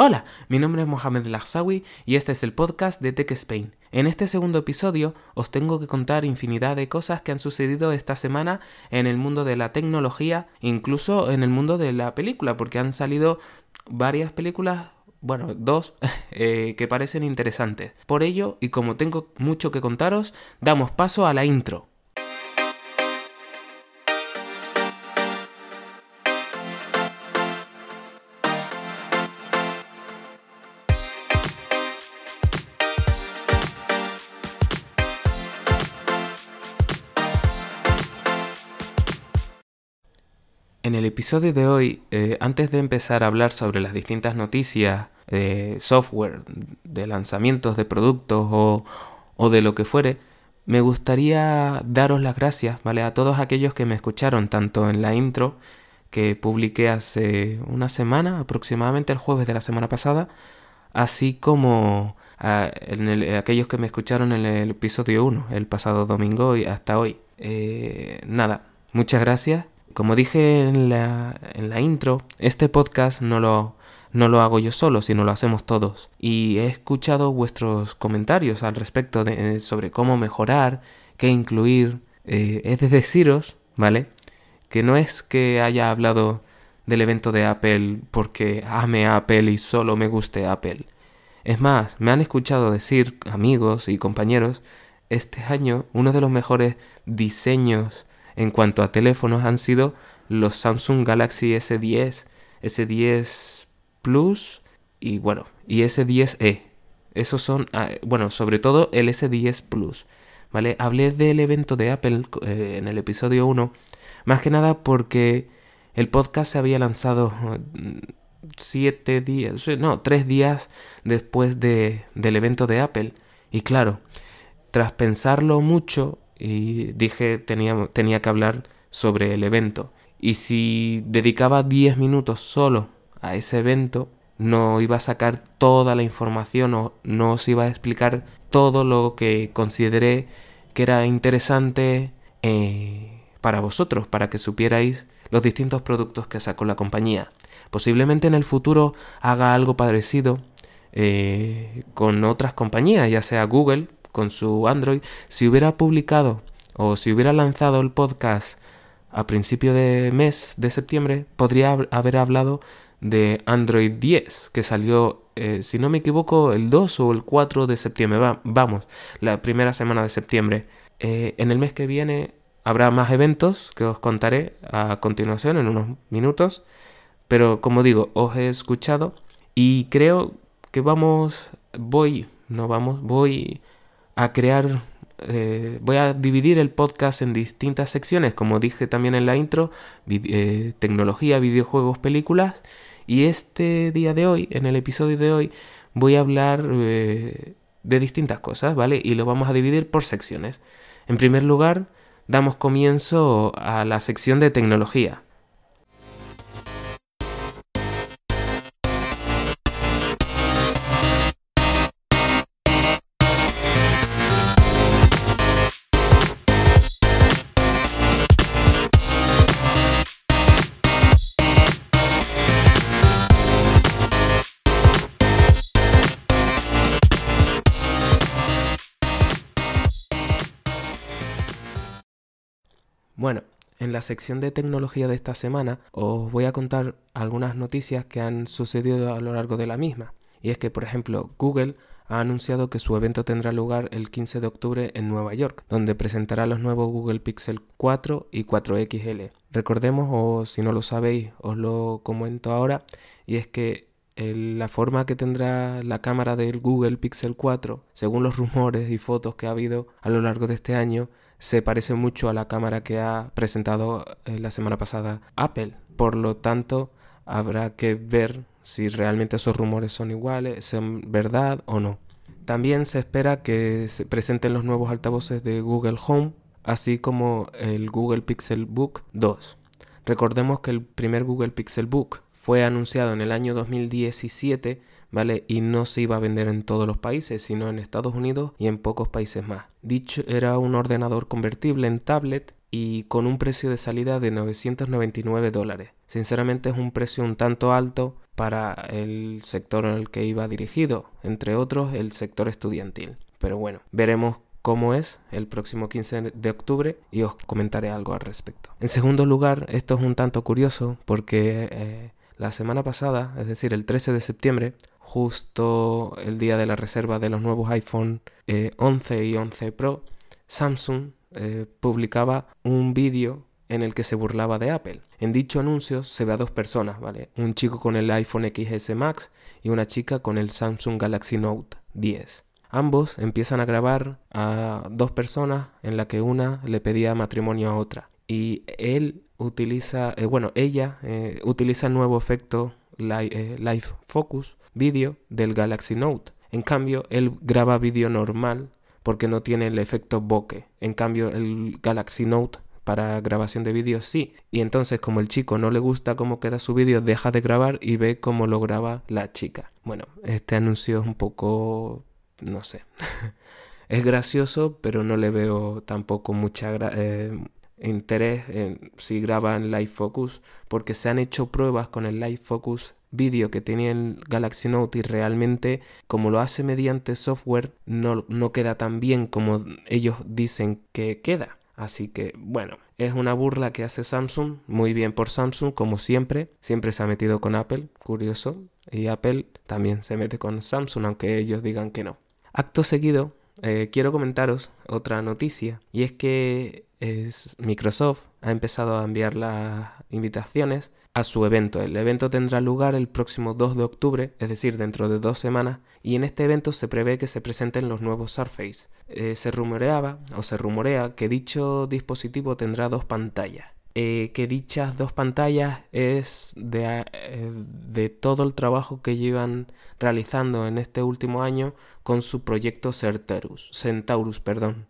Hola, mi nombre es Mohamed Lagsawi y este es el podcast de Tech Spain. En este segundo episodio os tengo que contar infinidad de cosas que han sucedido esta semana en el mundo de la tecnología, incluso en el mundo de la película, porque han salido varias películas bueno, dos eh, que parecen interesantes. Por ello, y como tengo mucho que contaros, damos paso a la intro. Episodio de hoy, eh, antes de empezar a hablar sobre las distintas noticias de software, de lanzamientos de productos o, de lo que fuere, me gustaría daros las gracias, ¿vale? A todos aquellos que me escucharon, tanto en la intro que publiqué hace una semana, aproximadamente el jueves de la semana pasada, así como a, aquellos que me escucharon en el episodio 1, el pasado domingo y hasta hoy. Eh, nada, muchas gracias como dije en la, intro, este podcast no lo, no lo hago yo solo, sino lo hacemos todos. Y he escuchado vuestros comentarios al respecto de, eh, sobre cómo mejorar, qué incluir. Eh, es de deciros, ¿vale? Que no es que haya hablado del evento de Apple porque ame Apple y solo me guste Apple. Es más, me han escuchado decir amigos y compañeros, este año uno de los mejores diseños en cuanto a teléfonos han sido los Samsung Galaxy S10, S10 Plus y bueno, y S10e. Esos son, ah, bueno, sobre todo el S10 Plus. ¿Vale? Hablé del evento de Apple eh, en el episodio 1, más que nada porque el podcast se había lanzado mm, siete días, no, tres días después de, del evento de Apple. Y claro, tras pensarlo mucho, y dije tenía, tenía que hablar sobre el evento. Y si dedicaba 10 minutos solo a ese evento, no iba a sacar toda la información o no os iba a explicar todo lo que consideré que era interesante eh, para vosotros, para que supierais los distintos productos que sacó la compañía. Posiblemente en el futuro haga algo parecido eh, con otras compañías, ya sea Google, con su Android, si hubiera publicado o si hubiera lanzado el podcast a principio de mes de septiembre, podría haber hablado de Android 10, que salió, eh, si no me equivoco, el 2 o el 4 de septiembre. vamos, la primera semana de septiembre. Eh, en el mes que viene habrá más eventos que os contaré a continuación en unos minutos. Pero como digo, os he escuchado y creo que vamos, voy, no vamos, voy a crear, eh, voy a dividir el podcast en distintas secciones, como dije también en la intro, eh, tecnología, videojuegos, películas. Y este día de hoy, en el episodio de hoy, voy a hablar eh, de distintas cosas, ¿vale? Y lo vamos a dividir por secciones. En primer lugar, damos comienzo a la sección de tecnología. En la sección de tecnología de esta semana os voy a contar algunas noticias que han sucedido a lo largo de la misma. Y es que, por ejemplo, Google ha anunciado que su evento tendrá lugar el 15 de octubre en Nueva York, donde presentará los nuevos Google Pixel 4 y 4XL. Recordemos, o si no lo sabéis, os lo comento ahora, y es que la forma que tendrá la cámara del Google Pixel 4, según los rumores y fotos que ha habido a lo largo de este año, se parece mucho a la cámara que ha presentado eh, la semana pasada Apple. Por lo tanto, habrá que ver si realmente esos rumores son iguales, son verdad o no. También se espera que se presenten los nuevos altavoces de Google Home, así como el Google Pixel Book 2. Recordemos que el primer Google Pixel Book fue anunciado en el año 2017, ¿vale? Y no se iba a vender en todos los países, sino en Estados Unidos y en pocos países más. Dicho era un ordenador convertible en tablet y con un precio de salida de 999 dólares. Sinceramente es un precio un tanto alto para el sector el que iba dirigido, entre otros el sector estudiantil. Pero bueno, veremos cómo es el próximo 15 de octubre y os comentaré algo al respecto. En segundo lugar, esto es un tanto curioso porque eh, la semana pasada, es decir, el 13 de septiembre, justo el día de la reserva de los nuevos iPhone 11 eh, y 11 Pro, Samsung eh, publicaba un vídeo en el que se burlaba de Apple. En dicho anuncio se ve a dos personas, ¿vale? Un chico con el iPhone XS Max y una chica con el Samsung Galaxy Note 10. Ambos empiezan a grabar a dos personas en la que una le pedía matrimonio a otra. Y él utiliza, eh, bueno, ella eh, utiliza el nuevo efecto eh, Live Focus vídeo del Galaxy Note. En cambio, él graba vídeo normal porque no tiene el efecto bokeh. En cambio, el Galaxy Note para grabación de vídeo sí. Y entonces como el chico no le gusta cómo queda su vídeo, deja de grabar y ve cómo lo graba la chica. Bueno, este anuncio es un poco... no sé. es gracioso, pero no le veo tampoco mucha... Eh, interés en si graba en Live Focus porque se han hecho pruebas con el Live Focus vídeo que tenía el Galaxy Note y realmente como lo hace mediante software no, no queda tan bien como ellos dicen que queda. Así que bueno, es una burla que hace Samsung, muy bien por Samsung como siempre, siempre se ha metido con Apple, curioso, y Apple también se mete con Samsung aunque ellos digan que no. Acto seguido, eh, quiero comentaros otra noticia y es que Microsoft ha empezado a enviar las invitaciones a su evento. El evento tendrá lugar el próximo 2 de octubre, es decir, dentro de dos semanas, y en este evento se prevé que se presenten los nuevos Surface. Eh, se rumoreaba o se rumorea que dicho dispositivo tendrá dos pantallas. Eh, que dichas dos pantallas es de, eh, de, todo el trabajo que llevan realizando en este último año con su proyecto Centaurus. Centaurus perdón.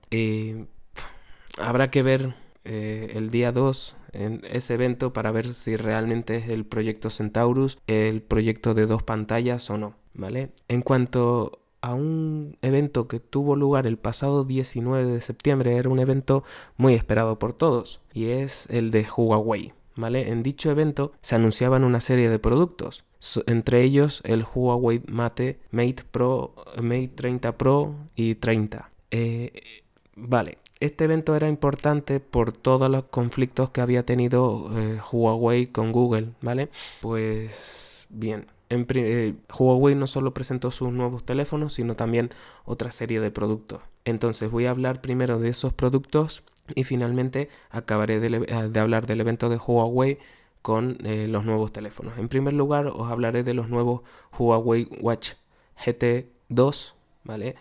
Habrá que ver el día 2 en ese evento para ver si realmente es el proyecto Centaurus el proyecto de dos pantallas o no, ¿vale? En cuanto a un evento que tuvo lugar el pasado 19 de septiembre, era un evento muy esperado por todos y es el de Huawei. ¿Vale? En dicho evento se anunciaban una serie de productos, entre ellos el Huawei Mate Mate Pro, Mate 30 Pro y 30. Eh, vale, este evento era importante por todos los conflictos que había tenido eh, Huawei con Google, ¿vale? Pues bien, en, eh, Huawei no solo presentó sus nuevos teléfonos, sino también otra serie de productos. Entonces voy a hablar primero de esos productos y finalmente acabaré de, eh, hablar del evento de Huawei con los nuevos teléfonos. En primer lugar os hablaré de los nuevos Huawei Watch GT2, ¿vale?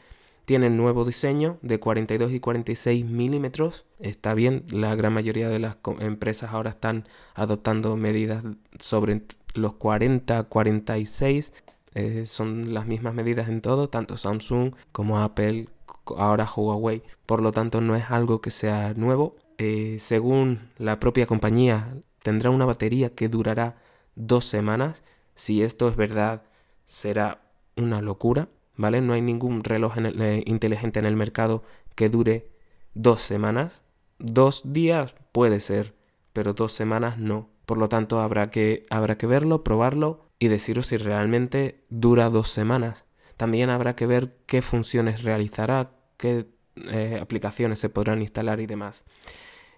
Tienen nuevo diseño de 42 y 46 milímetros. Está bien, la gran mayoría de las empresas ahora están adoptando medidas sobre los 40, 46. Eh, son las mismas medidas en todo, tanto Samsung como Apple, ahora Huawei. Por lo tanto, no es algo que sea nuevo. Eh, según la propia compañía, tendrá una batería que durará dos semanas. Si esto es verdad, será una locura. ¿Vale? No hay ningún reloj eh, inteligente en el mercado que dure dos semanas. Dos días puede ser, pero dos semanas no. Por lo tanto, habrá que, verlo, probarlo y deciros si realmente dura dos semanas. También habrá que ver qué funciones realizará, qué eh, aplicaciones se podrán instalar y demás.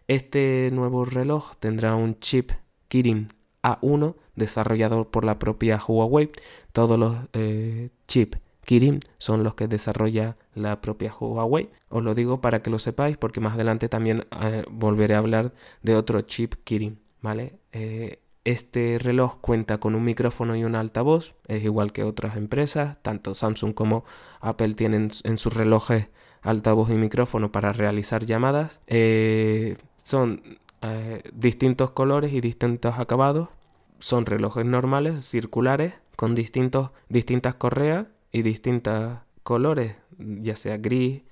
Este nuevo reloj tendrá un chip Kirin A1 desarrollado por la propia Huawei. Todos los eh, chips Kirin son los que desarrolla la propia Huawei. Os lo digo para que lo sepáis porque más adelante también eh, volveré a hablar de otro chip Kirin, ¿vale? Eh, este reloj cuenta con un micrófono y un altavoz, es igual que otras empresas, tanto Samsung como Apple tienen en sus relojes altavoz y micrófono para realizar llamadas. Eh, son distintos colores y distintos acabados. Son relojes normales, circulares, con distintos, distintas correas y distintos colores, ya sea gris,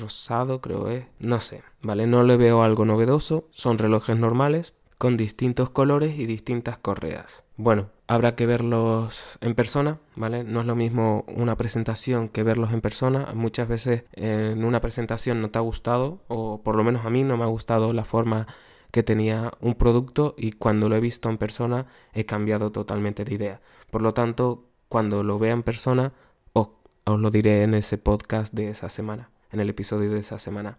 rosado creo es, no sé, ¿vale? No le veo algo novedoso, son relojes normales con distintos colores y distintas correas. Bueno, habrá que verlos en persona, ¿vale? No es lo mismo una presentación que verlos en persona. Muchas veces en una presentación no te ha gustado, o por lo menos a mí no me ha gustado la forma que tenía un producto y cuando lo he visto en persona he cambiado totalmente de idea. Por lo tanto, cuando lo vea en persona, os, lo diré en ese podcast de esa semana, en el episodio de esa semana.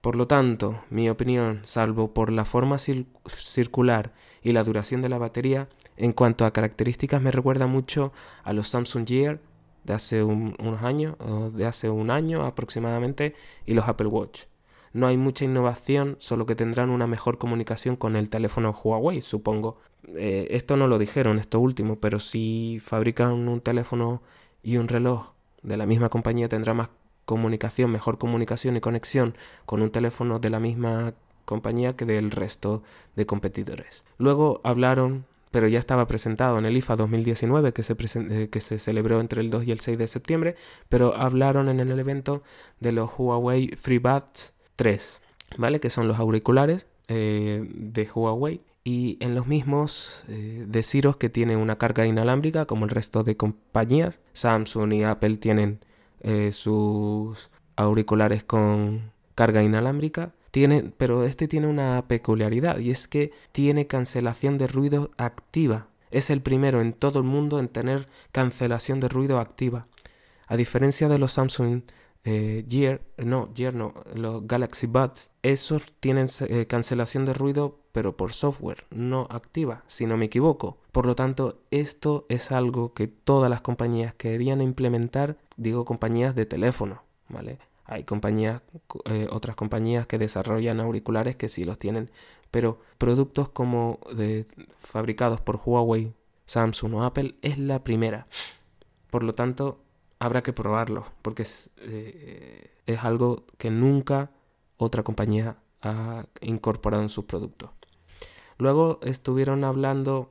Por lo tanto, mi opinión, salvo por la forma circular y la duración de la batería, en cuanto a características me recuerda mucho a los Samsung Gear de hace unos años, o de hace un año aproximadamente, y los Apple Watch. No hay mucha innovación, solo que tendrán una mejor comunicación con el teléfono Huawei, supongo. Eh, esto no lo dijeron, esto último, pero si fabrican un teléfono y un reloj de la misma compañía tendrá más comunicación, mejor comunicación y conexión con un teléfono de la misma compañía que del resto de competidores. Luego hablaron, pero ya estaba presentado en el IFA 2019 que se, eh, que se celebró entre el 2 y el 6 de septiembre, pero hablaron en el evento de los Huawei FreeBuds 3, ¿vale? Que son los auriculares eh, de Huawei y en los mismos eh, deciros que tienen una carga inalámbrica como el resto de compañías. Samsung y Apple tienen eh, sus auriculares con carga inalámbrica. Tiene, pero este tiene una peculiaridad y es que tiene cancelación de ruido activa. Es el primero en todo el mundo en tener cancelación de ruido activa. A diferencia de los Samsung eh, Gear, no, Gear no, los Galaxy Buds, esos tienen eh, cancelación de ruido pero por software, no activa, si no me equivoco. Por lo tanto, esto es algo que todas las compañías querían implementar, digo compañías de teléfono, ¿vale? Hay compañías, eh, otras compañías que desarrollan auriculares que sí los tienen, pero productos como de, fabricados por Huawei, Samsung o Apple es la primera. Por lo tanto, habrá que probarlo, porque es, eh, es algo que nunca otra compañía ha incorporado en sus productos. Luego estuvieron hablando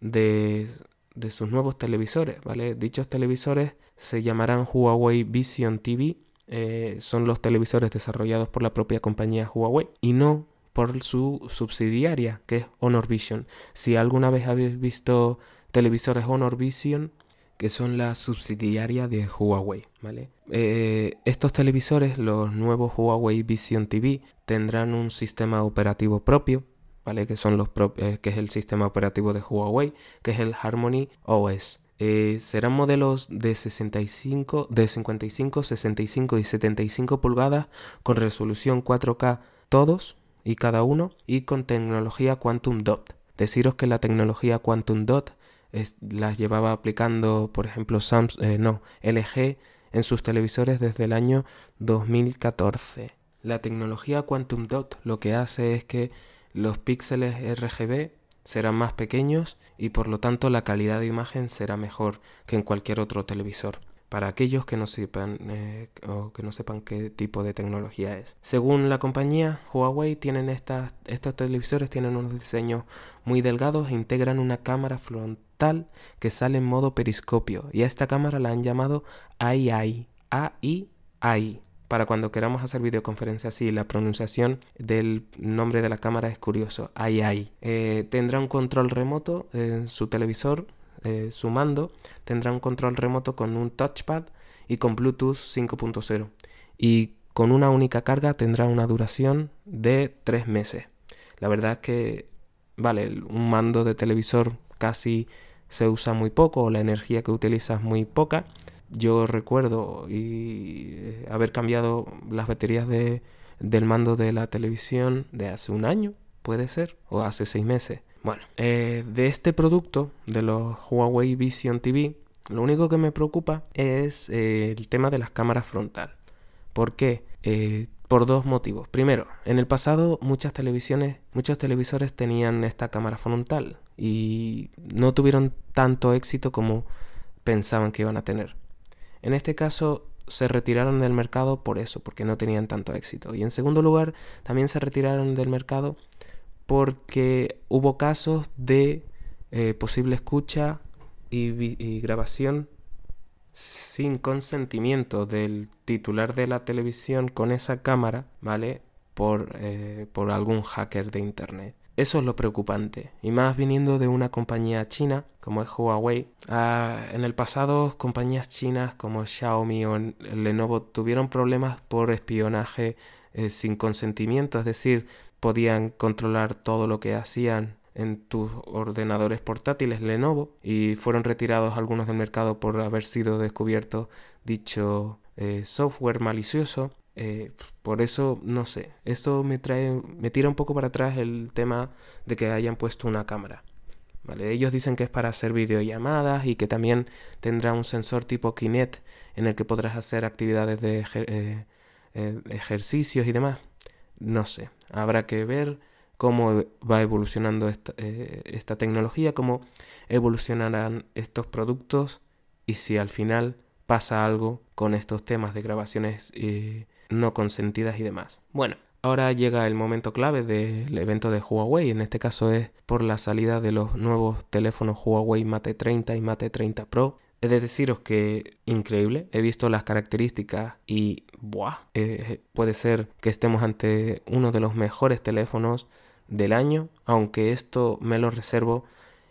de, de, sus nuevos televisores, ¿vale? Dichos televisores se llamarán Huawei Vision TV, eh, son los televisores desarrollados por la propia compañía Huawei y no por su subsidiaria, que es Honor Vision. Si alguna vez habéis visto televisores Honor Vision, que son la subsidiaria de Huawei, ¿vale? Eh, estos televisores, los nuevos Huawei Vision TV, tendrán un sistema operativo propio, ¿vale? Que son los eh, que es el sistema operativo de Huawei, que es el Harmony OS. Eh, serán modelos de 65, de 55, 65 y 75 pulgadas con resolución 4K todos y cada uno y con tecnología Quantum Dot. Deciros que la tecnología Quantum Dot las llevaba aplicando, por ejemplo, Samsung, eh, no, LG en sus televisores desde el año 2014. La tecnología Quantum Dot lo que hace es que los píxeles RGB serán más pequeños y por lo tanto la calidad de imagen será mejor que en cualquier otro televisor para aquellos que no sepan eh, o que no sepan qué tipo de tecnología es. Según la compañía, Huawei tienen estas, estos televisores tienen unos diseños muy delgados e integran una cámara frontal que sale en modo periscopio y a esta cámara la han llamado AI, AI, para cuando queramos hacer videoconferencias así, la pronunciación del nombre de la cámara es curioso, AI. Eh, tendrá un control remoto en su televisor eh, su mando tendrá un control remoto con un touchpad y con Bluetooth 5.0 y con una única carga tendrá una duración de 3 meses. La verdad es que, vale, un mando de televisor casi se usa muy poco, la energía que utiliza es muy poca. Yo recuerdo eh, haber cambiado las baterías de, del mando de la televisión de hace un año, puede ser, o hace seis meses. Bueno, eh, de este producto, de los Huawei Vision TV, lo único que me preocupa es eh, el tema de las cámaras frontal. ¿Por qué? Eh, por dos motivos. Primero, en el pasado muchas televisiones, muchos televisores tenían esta cámara frontal y no tuvieron tanto éxito como pensaban que iban a tener. En este caso se retiraron del mercado por eso, porque no tenían tanto éxito. Y en segundo lugar, también se retiraron del mercado porque hubo casos de eh, posible escucha y, grabación sin consentimiento del titular de la televisión con esa cámara, ¿vale? Por, eh, por algún hacker de Internet. Eso es lo preocupante, y más viniendo de una compañía china como es Huawei. Ah, en el pasado, compañías chinas como Xiaomi o Lenovo tuvieron problemas por espionaje eh, sin consentimiento, es decir, podían controlar todo lo que hacían en tus ordenadores portátiles Lenovo y fueron retirados algunos del mercado por haber sido descubierto dicho eh, software malicioso. Eh, por eso, no sé, esto me trae, me tira un poco para atrás el tema de que hayan puesto una cámara. ¿Vale? Ellos dicen que es para hacer videollamadas y que también tendrá un sensor tipo Kinect en el que podrás hacer actividades de eh, ejercicios y demás. No sé, habrá que ver cómo va evolucionando eh, esta, tecnología, cómo evolucionarán estos productos y si al final pasa algo con estos temas de grabaciones eh, no consentidas y demás. Bueno, ahora llega el momento clave del evento de Huawei, en este caso es por la salida de los nuevos teléfonos Huawei Mate 30 y Mate 30 Pro. He de deciros que increíble, he visto las características y. Eh, puede ser que estemos ante uno de los mejores teléfonos del año, aunque esto me lo reservo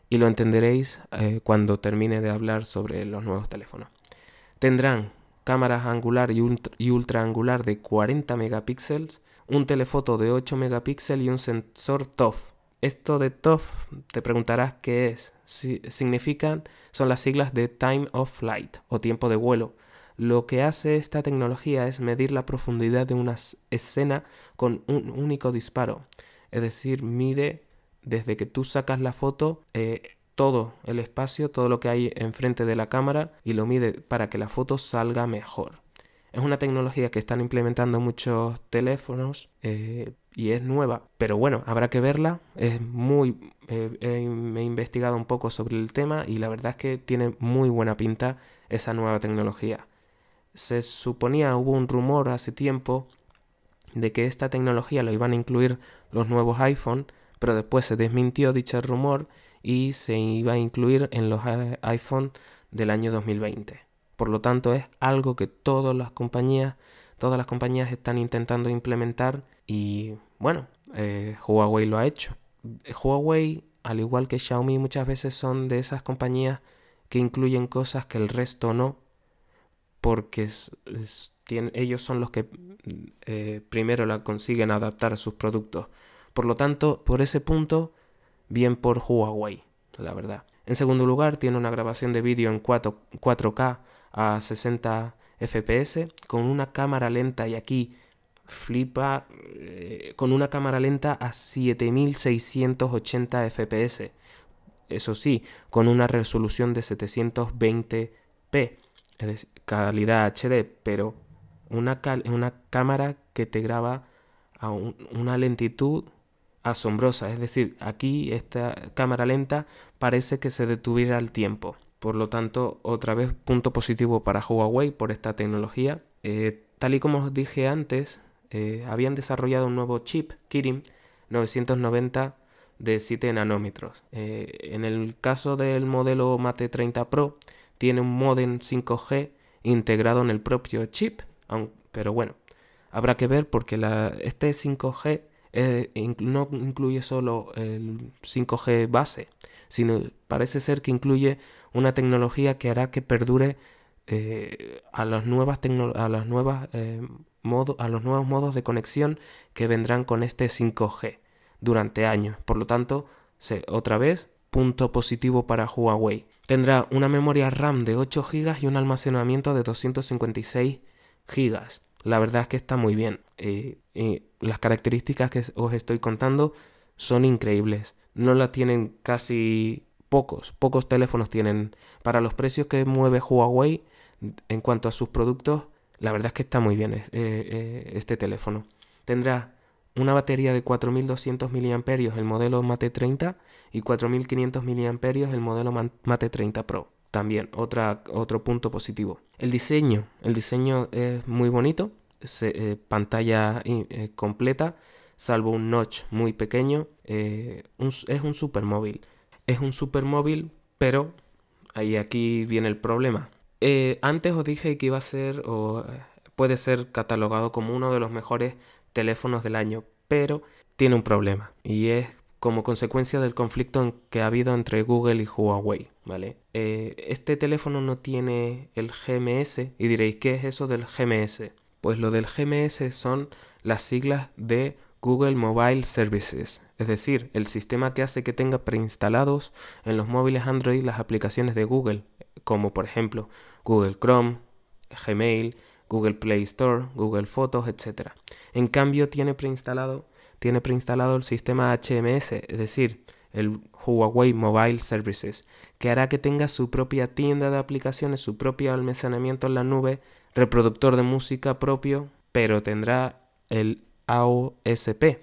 y lo entenderéis eh, cuando termine de hablar sobre los nuevos teléfonos. Tendrán cámaras angular y, ultra, angular de 40 megapíxeles, un telefoto de 8 megapíxeles y un sensor TOF. Esto de TOF te preguntarás qué es. Si, significan, son las siglas de Time of Flight o tiempo de vuelo. Lo que hace esta tecnología es medir la profundidad de una escena con un único disparo. Es decir, mide desde que tú sacas la foto eh, todo el espacio, todo lo que hay enfrente de la cámara y lo mide para que la foto salga mejor. Es una tecnología que están implementando muchos teléfonos eh, y es nueva, pero bueno, habrá que verla. Es muy. Eh, me he investigado un poco sobre el tema y la verdad es que tiene muy buena pinta esa nueva tecnología. Se suponía, hubo un rumor hace tiempo de que esta tecnología lo iban a incluir los nuevos iPhone, pero después se desmintió dicho rumor y se iba a incluir en los iPhone del año 2020. Por lo tanto, es algo que todas las compañías, todas las compañías están intentando implementar y bueno, eh, Huawei lo ha hecho. Huawei, al igual que Xiaomi, muchas veces son de esas compañías que incluyen cosas que el resto no, porque ellos son los que eh, primero la consiguen adaptar a sus productos. Por lo tanto, por ese punto, bien por Huawei, la verdad. En segundo lugar, tiene una grabación de vídeo en 4, k a 60 fps con una cámara lenta y aquí flipa eh, con una cámara lenta a 7680 fps. Eso sí, con una resolución de 720p, es decir, calidad HD, pero una, una cámara que te graba a una lentitud asombrosa. Es decir, aquí esta cámara lenta parece que se detuviera el tiempo. Por lo tanto, otra vez punto positivo para Huawei por esta tecnología. Eh, tal y como os dije antes, eh, habían desarrollado un nuevo chip, Kirin 990 de 7 nanómetros. Eh, en el caso del modelo Mate 30 Pro, tiene un modem 5G integrado en el propio chip pero bueno, habrá que ver porque la, este 5G eh, no incluye solo el 5G base, sino parece ser que incluye una tecnología que hará que perdure eh, a, a, eh, a los nuevos modos de conexión que vendrán con este 5G durante años. Por lo tanto, otra vez, punto positivo para Huawei. Tendrá una memoria RAM de 8 GB y un almacenamiento de 256 gigas. La verdad es que está muy bien. Eh, las características que os estoy contando son increíbles. No la tienen casi pocos. Pocos teléfonos tienen. Para los precios que mueve Huawei en cuanto a sus productos, la verdad es que está muy bien eh, eh, este teléfono. Tendrá una batería de 4200 mAh el modelo Mate 30 y 4500 mAh el modelo Mate 30 Pro también otro punto positivo. El diseño, el diseño es muy bonito, eh, pantalla completa, salvo un notch muy pequeño, eh, es un supermóvil. Es un supermóvil, pero ahí aquí viene el problema. antes os dije que iba a ser o puede ser catalogado como uno de los mejores teléfonos del año, pero tiene un problema y es como consecuencia del conflicto que ha habido entre Google y Huawei, ¿vale? Eh, este teléfono no tiene el GMS y diréis, ¿qué es eso del GMS? Pues lo del GMS son las siglas de Google Mobile Services, es decir, el sistema que hace que tenga preinstalados en los móviles Android las aplicaciones de Google, como por ejemplo Google Chrome, Gmail, Google Play Store, Google Fotos, etc. En cambio, tiene preinstalado, tiene preinstalado el sistema HMS, es decir, el Huawei Mobile Services, que hará que tenga su propia tienda de aplicaciones, su propio almacenamiento en la nube, reproductor de música propio, pero tendrá el AOSP,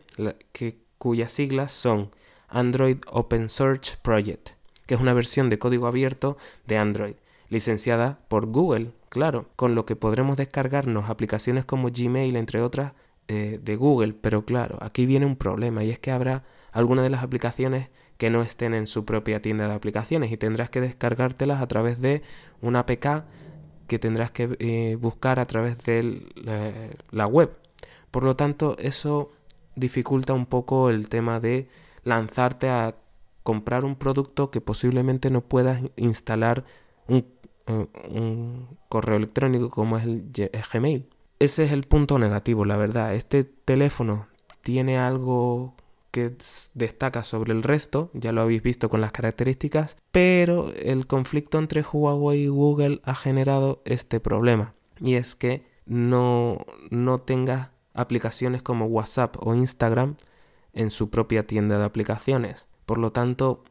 que, cuyas siglas son Android Open Search Project, que es una versión de código abierto de Android, licenciada por Google, claro, con lo que podremos descargarnos aplicaciones como Gmail, entre otras, eh, de Google, pero claro, aquí viene un problema y es que habrá algunas de las aplicaciones que no estén en su propia tienda de aplicaciones y tendrás que descargártelas a través de una APK que tendrás que eh, buscar a través de la web. Por lo tanto, eso dificulta un poco el tema de lanzarte a comprar un producto que posiblemente no puedas instalar un, eh, correo electrónico como es el Gmail. Ese es el punto negativo, la verdad. Este teléfono tiene algo que destaca sobre el resto, ya lo habéis visto con las características, pero el conflicto entre Huawei y Google ha generado este problema, y es que no, no tenga aplicaciones como WhatsApp o Instagram en su propia tienda de aplicaciones. Por lo tanto,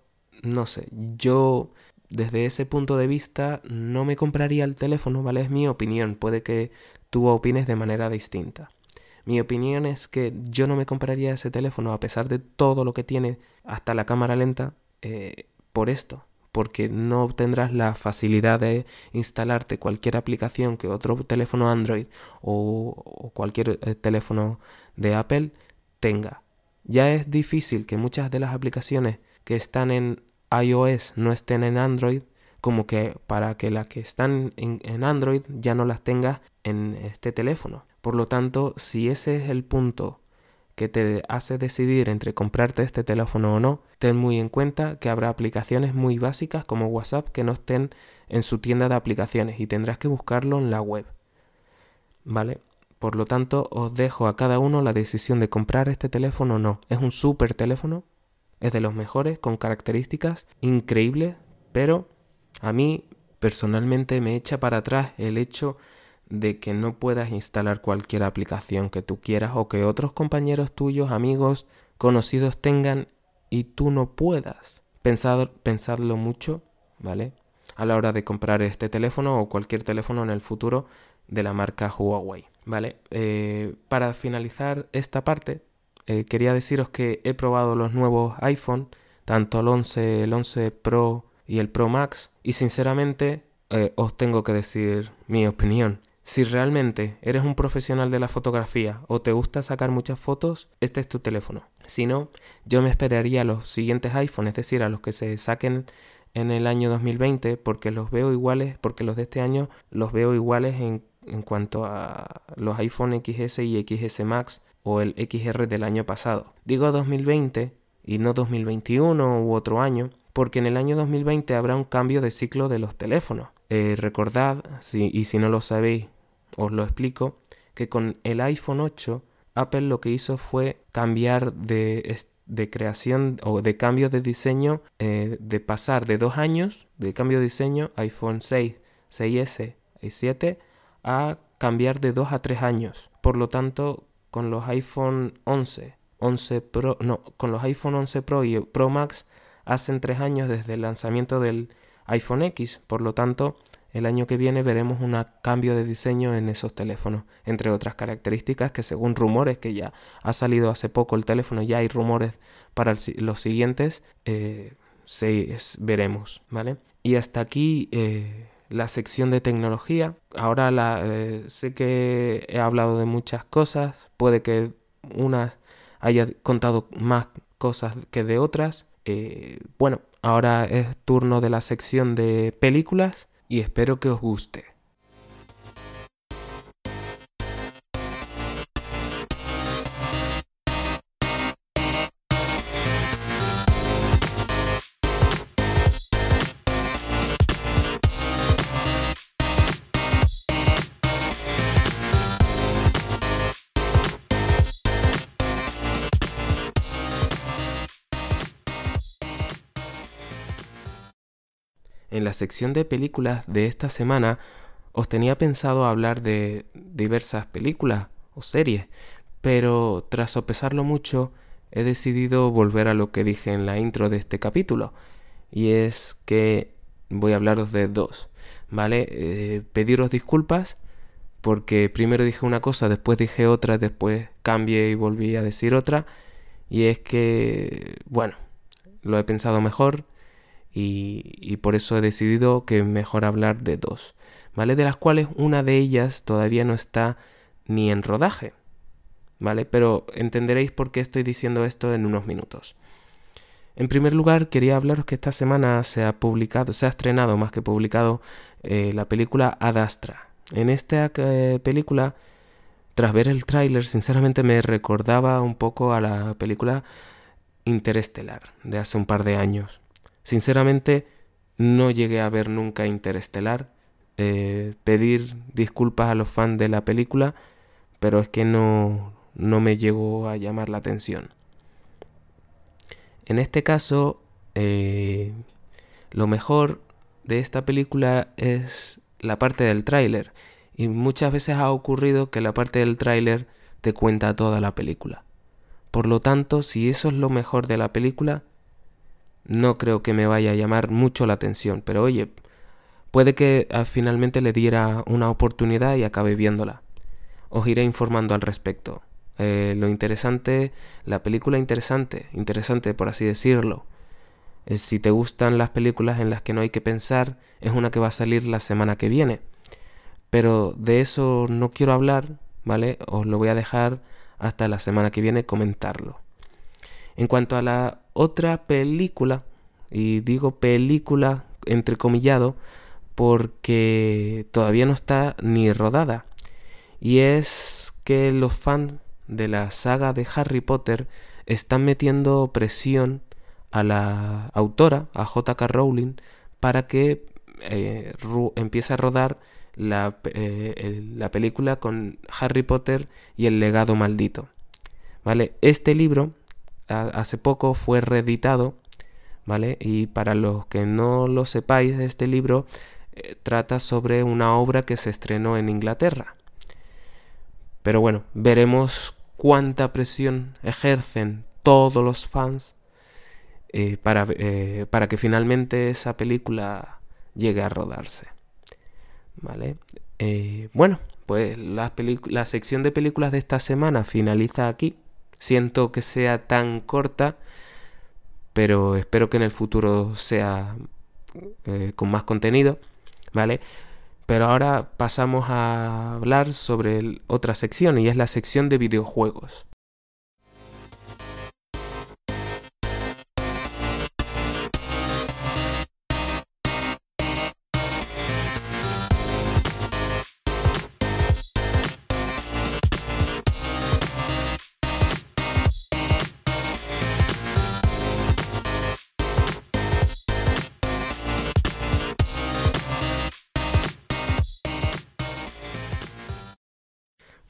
no sé, yo desde ese punto de vista no me compraría el teléfono, ¿vale? Es mi opinión, puede que tú opines de manera distinta. Mi opinión es que yo no me compraría ese teléfono a pesar de todo lo que tiene, hasta la cámara lenta, eh, por esto. Porque no obtendrás la facilidad de instalarte cualquier aplicación que otro teléfono Android o, cualquier eh, teléfono de Apple tenga. Ya es difícil que muchas de las aplicaciones que están en iOS no estén en Android, como que para que las que están en, en Android ya no las tengas en este teléfono. Por lo tanto, si ese es el punto que te hace decidir entre comprarte este teléfono o no, ten muy en cuenta que habrá aplicaciones muy básicas como WhatsApp que no estén en su tienda de aplicaciones y tendrás que buscarlo en la web. ¿Vale? Por lo tanto, os dejo a cada uno la decisión de comprar este teléfono o no. Es un súper teléfono, es de los mejores, con características increíbles, pero a mí personalmente me echa para atrás el hecho de que no puedas instalar cualquier aplicación que tú quieras o que otros compañeros tuyos, amigos, conocidos tengan y tú no puedas. Pensad, pensadlo mucho, ¿vale? A la hora de comprar este teléfono o cualquier teléfono en el futuro de la marca Huawei, ¿vale? Eh, para finalizar esta parte, eh, quería deciros que he probado los nuevos iPhone, tanto el 11, el 11 Pro y el Pro Max, y sinceramente eh, os tengo que decir mi opinión. Si realmente eres un profesional de la fotografía o te gusta sacar muchas fotos, este es tu teléfono. Si no, yo me esperaría a los siguientes iPhones, es decir, a los que se saquen en el año 2020, porque los veo iguales, porque los de este año los veo iguales en, cuanto a los iPhone XS y XS Max o el XR del año pasado. Digo 2020 y no 2021 u otro año, porque en el año 2020 habrá un cambio de ciclo de los teléfonos. Eh, recordad, y si no lo sabéis, os lo explico, que con el iPhone 8 Apple lo que hizo fue cambiar de, creación o de cambio de diseño, eh, de pasar de dos años de cambio de diseño iPhone 6, 6S y 7 a cambiar de dos a tres años. Por lo tanto, con los iPhone 11, 11 Pro, no, con los iPhone 11 Pro y Pro Max hacen tres años desde el lanzamiento del iPhone X. Por lo tanto, el año que viene veremos un cambio de diseño en esos teléfonos, entre otras características que según rumores que ya ha salido hace poco el teléfono, ya hay rumores para los siguientes, eh, veremos, ¿vale? Y hasta aquí eh, la sección de tecnología. Ahora eh, sé que he hablado de muchas cosas, puede que unas haya contado más cosas que de otras. bueno, Ahora es turno de la sección de películas y espero que os guste. La sección de películas de esta semana os tenía pensado hablar de diversas películas o series, pero tras sopesarlo mucho he decidido volver a lo que dije en la intro de este capítulo, y es que voy a hablaros de dos, ¿vale? Eh, pediros disculpas porque primero dije una cosa, después dije otra, después cambié y volví a decir otra, y es que, bueno, lo he pensado mejor y, por eso he decidido que mejor hablar de dos, ¿vale? De las cuales una de ellas todavía no está ni en rodaje, ¿vale? Pero entenderéis por qué estoy diciendo esto en unos minutos. En primer lugar, quería hablaros que esta semana se ha publicado, se ha estrenado más que publicado eh, la película Adastra. En esta eh, película, tras ver el tráiler, sinceramente me recordaba un poco a la película Interestelar de hace un par de años. Sinceramente, no llegué a ver nunca Interestelar. Eh, pedir disculpas a los fans de la película, pero es que no, no me llegó a llamar la atención. En este caso, eh, lo mejor de esta película es la parte del tráiler. Y muchas veces ha ocurrido que la parte del tráiler te cuenta toda la película. Por lo tanto, si eso es lo mejor de la película, no creo que me vaya a llamar mucho la atención. Pero oye, puede que ah, finalmente le diera una oportunidad y acabe viéndola. Os iré informando al respecto. Eh, lo interesante, la película interesante, interesante por así decirlo. Eh, si te gustan las películas en las que no hay que pensar, es una que va a salir la semana que viene. Pero de eso no quiero hablar, ¿vale? Os lo voy a dejar hasta la semana que viene comentarlo. En cuanto a la otra película, y digo película entrecomillado porque todavía no está ni rodada, y es que los fans de la saga de Harry Potter están metiendo presión a la autora, a JK Rowling, para que eh, empiece a rodar la, eh, la, película con Harry Potter y el legado maldito. ¿Vale? Este libro hace poco fue reeditado, ¿vale? Y para los que no lo sepáis, este libro eh, trata sobre una obra que se estrenó en Inglaterra. Pero bueno, veremos cuánta presión ejercen todos los fans eh, para, eh, para, que finalmente esa película llegue a rodarse. ¿Vale? Bueno, pues la sección de películas de esta semana finaliza aquí. Siento que sea tan corta, pero espero que en el futuro sea con más contenido. ¿Vale? Pero ahora pasamos a hablar sobre otra sección y es la sección de videojuegos.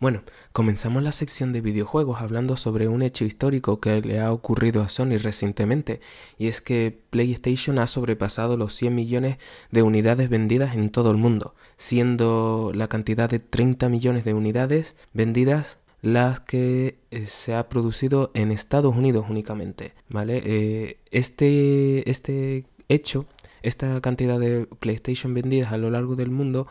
Bueno, comenzamos la sección de videojuegos hablando sobre un hecho histórico que le ha ocurrido a Sony recientemente, y es que PlayStation ha sobrepasado los 100 millones de unidades vendidas en todo el mundo, siendo la cantidad de 30 millones de unidades vendidas las que eh, se ha producido en Estados Unidos únicamente, ¿vale? Eh, este, este hecho, esta cantidad de PlayStation vendidas a lo largo del mundo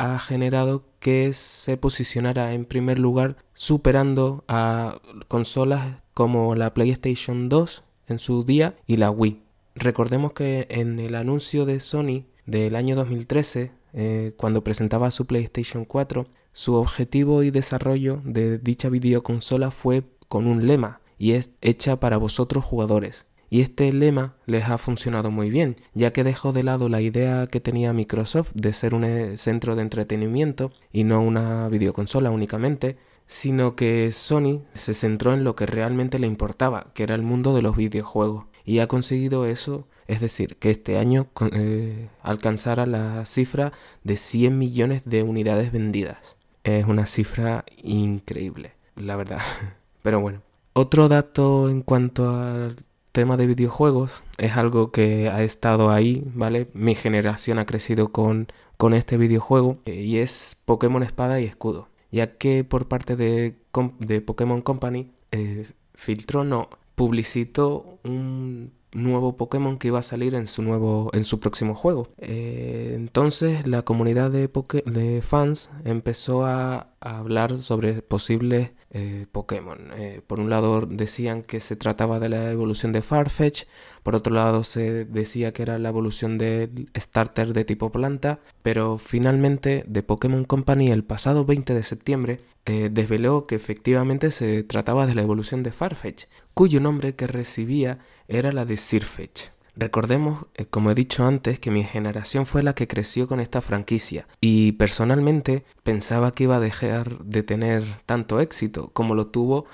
ha generado que se posicionara en primer lugar superando a consolas como la PlayStation 2 en su día y la Wii. Recordemos que en el anuncio de Sony del año 2013, eh, cuando presentaba su PlayStation 4, su objetivo y desarrollo de dicha videoconsola fue con un lema y es hecha para vosotros jugadores. Y este lema les ha funcionado muy bien, ya que dejó de lado la idea que tenía Microsoft de ser un eh, centro de entretenimiento y no una videoconsola únicamente, sino que Sony se centró en lo que realmente le importaba, que era el mundo de los videojuegos. Y ha conseguido eso, es decir, que este año eh, alcanzara la cifra de 100 millones de unidades vendidas. Es una cifra increíble, la verdad. Pero bueno, otro dato en cuanto a tema de videojuegos es algo que ha estado ahí, ¿vale? Mi generación ha crecido con, con este videojuego eh, y es Pokémon Espada y Escudo. Ya que por parte de, de Pokémon Company eh, filtró, no, publicitó un nuevo Pokémon que iba a salir en su nuevo en su próximo juego. Eh, entonces la comunidad de, de fans empezó a, hablar sobre posibles eh, Pokémon. Eh, por un lado decían que se trataba de la evolución de Farfetch, por otro lado se decía que era la evolución del starter de tipo planta, pero finalmente The Pokémon Company el pasado 20 de septiembre desveló que efectivamente se trataba de la evolución de Farfetch, cuyo nombre que recibía era la de Sirfetch. Recordemos, eh, como he dicho antes, que mi generación fue la que creció con esta franquicia y personalmente pensaba que iba a dejar de tener tanto éxito como lo tuvo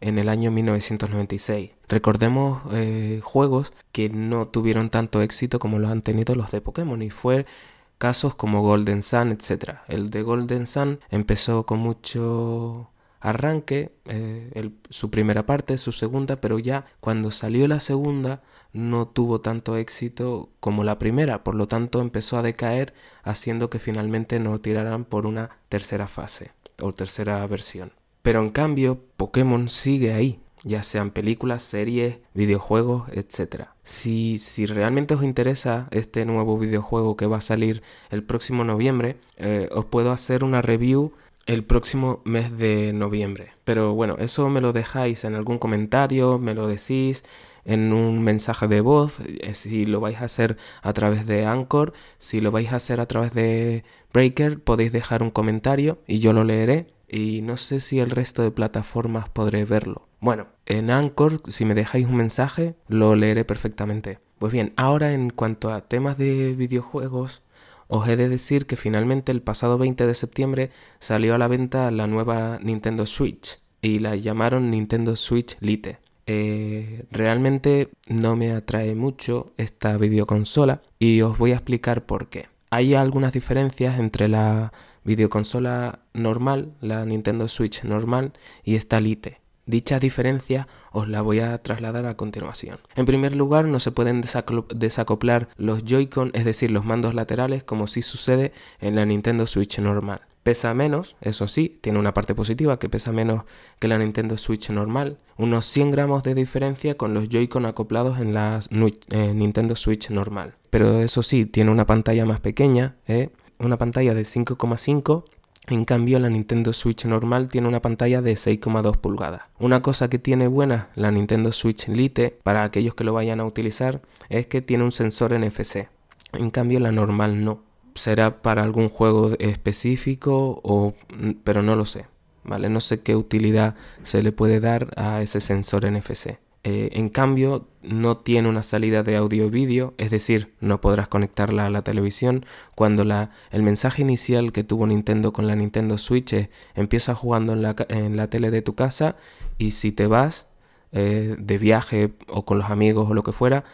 en el año 1996. Recordemos eh, juegos que no tuvieron tanto éxito como los han tenido los de Pokémon y fue casos como Golden Sun, etc. El de Golden Sun empezó con mucho arranque, eh, su primera parte, su segunda, pero ya cuando salió la segunda no tuvo tanto éxito como la primera, por lo tanto empezó a decaer haciendo que finalmente no tiraran por una tercera fase o tercera versión. Pero en cambio Pokémon sigue ahí, ya sean películas, series, videojuegos, etc. Si, si realmente os interesa este nuevo videojuego que va a salir el próximo noviembre, eh, os puedo hacer una review el próximo mes de noviembre. Pero bueno, eso me lo dejáis en algún comentario, me lo decís en un mensaje de voz, eh, si lo vais a hacer a través de Anchor, si lo vais a hacer a través de Breaker, podéis dejar un comentario y yo lo leeré. Y no sé si el resto de plataformas podré verlo. Bueno, en Anchor, si me dejáis un mensaje, lo leeré perfectamente. Pues bien, ahora en cuanto a temas de videojuegos, os he de decir que finalmente el pasado 20 de septiembre salió a la venta la nueva Nintendo Switch y la llamaron Nintendo Switch Lite. Eh, realmente no me atrae mucho esta videoconsola y os voy a explicar por qué. Hay algunas diferencias entre la videoconsola normal, la Nintendo Switch normal y esta Lite. Dicha diferencia os la voy a trasladar a continuación. En primer lugar, no se pueden desacoplar los Joy-Con, es decir, los mandos laterales, como sí sucede en la Nintendo Switch normal. Pesa menos, eso sí, tiene una parte positiva que pesa menos que la Nintendo Switch normal, unos 100 gramos de diferencia con los Joy-Con acoplados en la eh, Nintendo Switch normal. Pero eso sí, tiene una pantalla más pequeña, ¿eh? una pantalla de 5,5 en cambio, la Nintendo Switch normal tiene una pantalla de 6,2 pulgadas. Una cosa que tiene buena la Nintendo Switch Lite para aquellos que lo vayan a utilizar es que tiene un sensor NFC. En cambio, la normal no. Será para algún juego específico o pero no lo sé. ¿Vale? No sé qué utilidad se le puede dar a ese sensor NFC. Eh, en cambio, no tiene una salida de audio vídeo, es decir, no podrás conectarla a la televisión. Cuando el mensaje inicial que tuvo Nintendo con la Nintendo Switch es, empieza jugando en la, tele de tu casa y si te vas eh, de viaje o con los amigos o lo que fuera,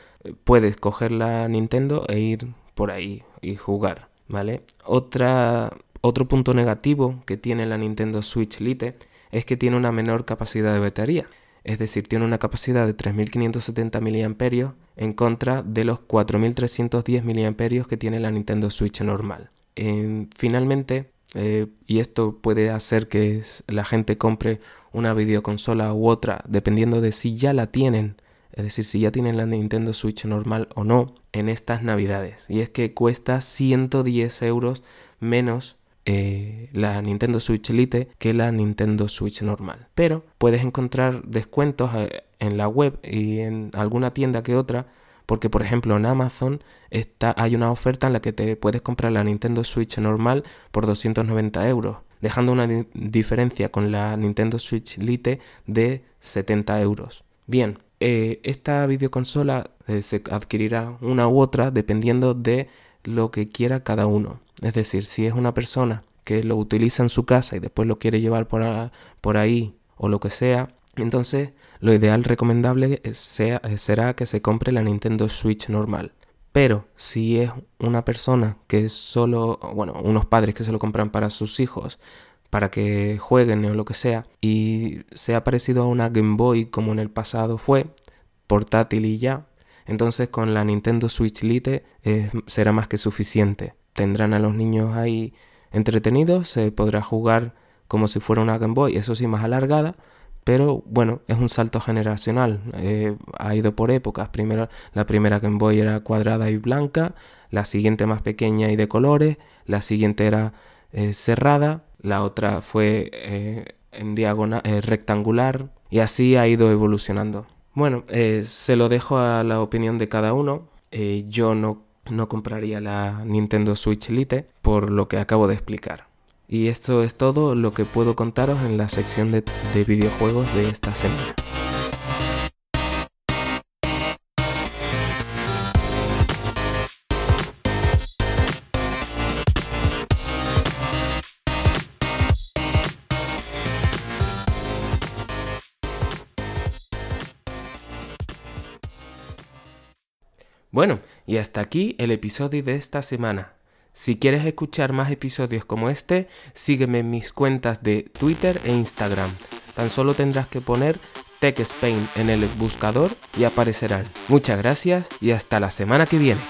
puedes coger la Nintendo e ir por ahí y jugar, ¿vale? Otro punto negativo que tiene la Nintendo Switch Lite es que tiene una menor capacidad de batería es decir, tiene una capacidad de 3570 mAh en contra de los 4310 mAh que tiene la Nintendo Switch normal. finalmente, eh, y esto puede hacer que la gente compre una videoconsola u otra, dependiendo de si ya la tienen, es decir, si ya tienen la Nintendo Switch normal o no, en estas navidades. Y es que cuesta 110 euros menos eh, la Nintendo Switch Lite que la Nintendo Switch normal. Pero puedes encontrar descuentos eh, en la web y en alguna tienda que otra. Porque, por ejemplo, en Amazon está, hay una oferta en la que te puedes comprar la Nintendo Switch normal por 290 euros, dejando una diferencia con la Nintendo Switch Lite de 70 euros. Bien, eh, esta videoconsola se adquirirá una u otra dependiendo de lo que quiera cada uno. Es decir, si es una persona que lo utiliza en su casa y después lo quiere llevar por, ahí o lo que sea, entonces lo ideal recomendable sea, será que se compre la Nintendo Switch normal. Pero si es una persona que solo, bueno, unos padres que se lo compran para sus hijos, para que jueguen o lo que sea, y sea parecido a una Game Boy como en el pasado fue, portátil y ya. Entonces con la Nintendo Switch Lite eh, será más que suficiente. Tendrán a los niños ahí entretenidos, se podrá jugar como si fuera una Game Boy, eso sí más alargada, pero bueno, es un salto generacional. Eh, ha ido por épocas. Primero, la primera Game Boy era cuadrada y blanca, la siguiente más pequeña y de colores, la siguiente era eh, cerrada, la otra fue en diagonal, rectangular y así ha ido evolucionando. Bueno, se lo dejo a la opinión de cada uno. yo no, no compraría la Nintendo Switch Lite por lo que acabo de explicar. Y esto es todo lo que puedo contaros en la sección de, videojuegos de esta semana. Bueno, y hasta aquí el episodio de esta semana. Si quieres escuchar más episodios como este, sígueme en mis cuentas de Twitter e Instagram. Tan solo tendrás que poner TechSpain en el buscador y aparecerán. Muchas gracias y hasta la semana que viene.